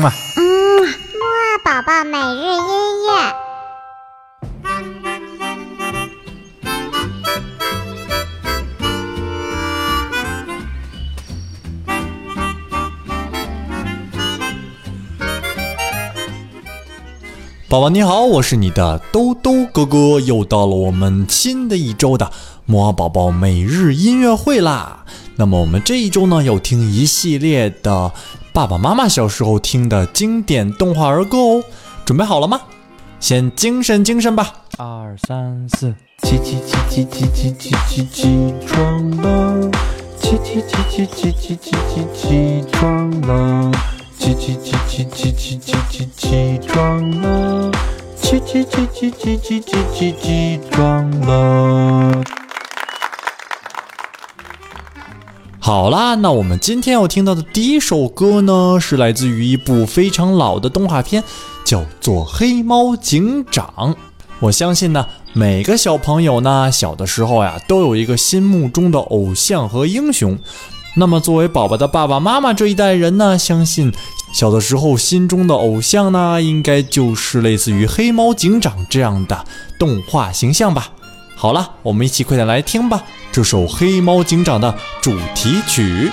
嘛。嗯，木二宝宝每日音乐。宝宝你好，我是你的兜兜哥哥，又到了我们新的一周的摩尔宝宝每日音乐会啦。那么我们这一周呢，要听一系列的爸爸妈妈小时候听的经典动画儿歌哦。准备好了吗？先精神精神吧。二三四，起起起起起起起起起床了，起起起起起起起起起床了。起起起起起起起起起床了，起起起起起起起起起床了。好啦，那我们今天要听到的第一首歌呢，是来自于一部非常老的动画片，叫做《黑猫警长》。我相信呢，每个小朋友呢，小的时候呀，都有一个心目中的偶像和英雄。那么，作为宝宝的爸爸妈妈这一代人呢，相信小的时候心中的偶像呢，应该就是类似于黑猫警长这样的动画形象吧。好了，我们一起快点来听吧，这首黑猫警长的主题曲。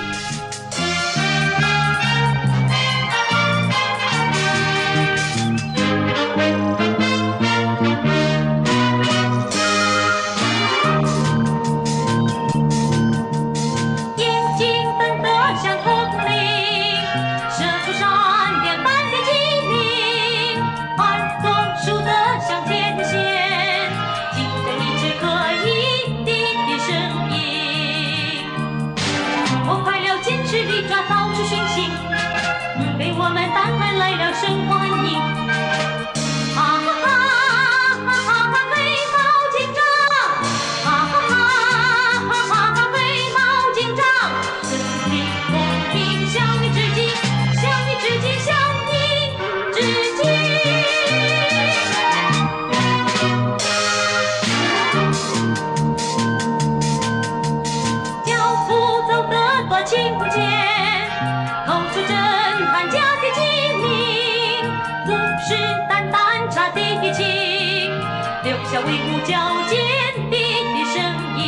威武矫健的声音，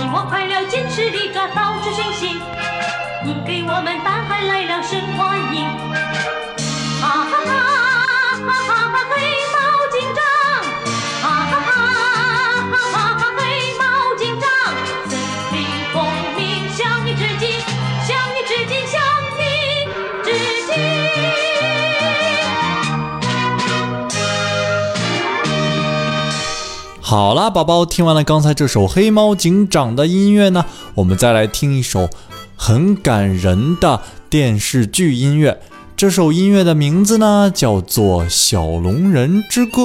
你我快乐坚持地抓到处巡行，你给我们大海来了声欢迎，哈哈哈哈哈哈黑好啦，宝宝，听完了刚才这首黑猫警长的音乐呢，我们再来听一首很感人的电视剧音乐。这首音乐的名字呢叫做《小龙人之歌》。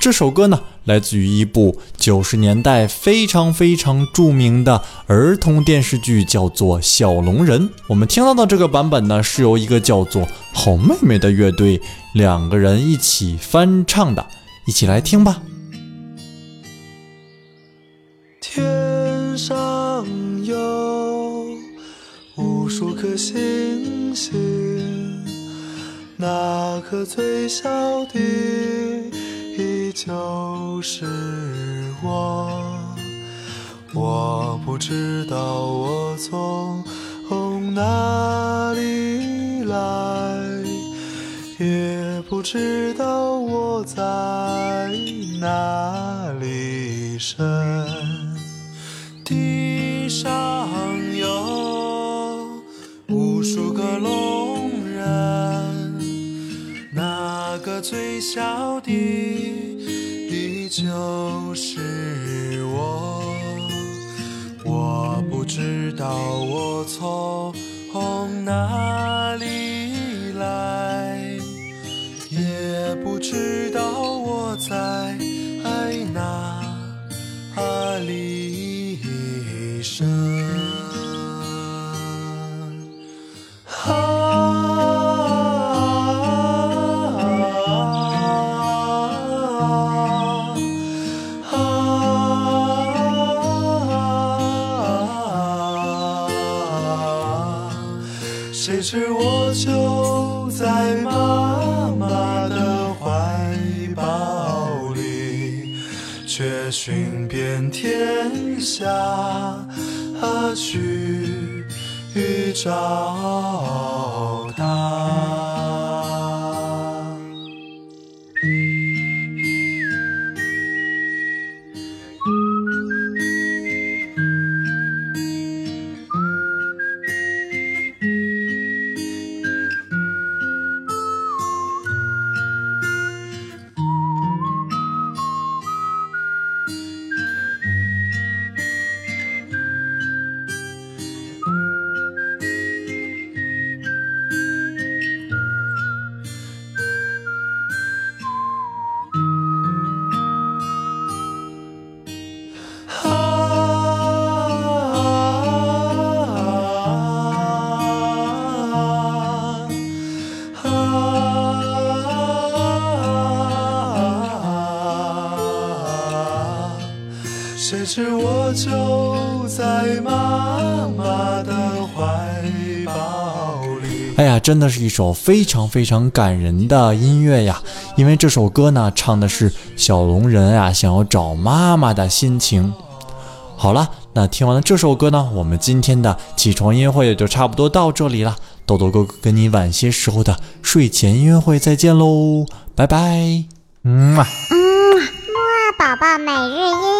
这首歌呢来自于一部九十年代非常非常著名的儿童电视剧，叫做《小龙人》。我们听到的这个版本呢是由一个叫做好妹妹的乐队两个人一起翻唱的，一起来听吧。星星，那颗最小的依旧是我。我不知道我从哪里来，也不知道我在哪里生。最小的依旧是我。我不知道我从哪走在妈妈的怀抱里，却寻遍天下去找她。谁知我就在妈妈的怀抱里。哎呀，真的是一首非常非常感人的音乐呀！因为这首歌呢，唱的是小龙人啊想要找妈妈的心情。好了，那听完了这首歌呢，我们今天的起床音乐会也就差不多到这里了。豆豆哥哥跟你晚些时候的睡前音乐会再见喽，拜拜。嗯嘛。嗯，木啊宝宝每日音。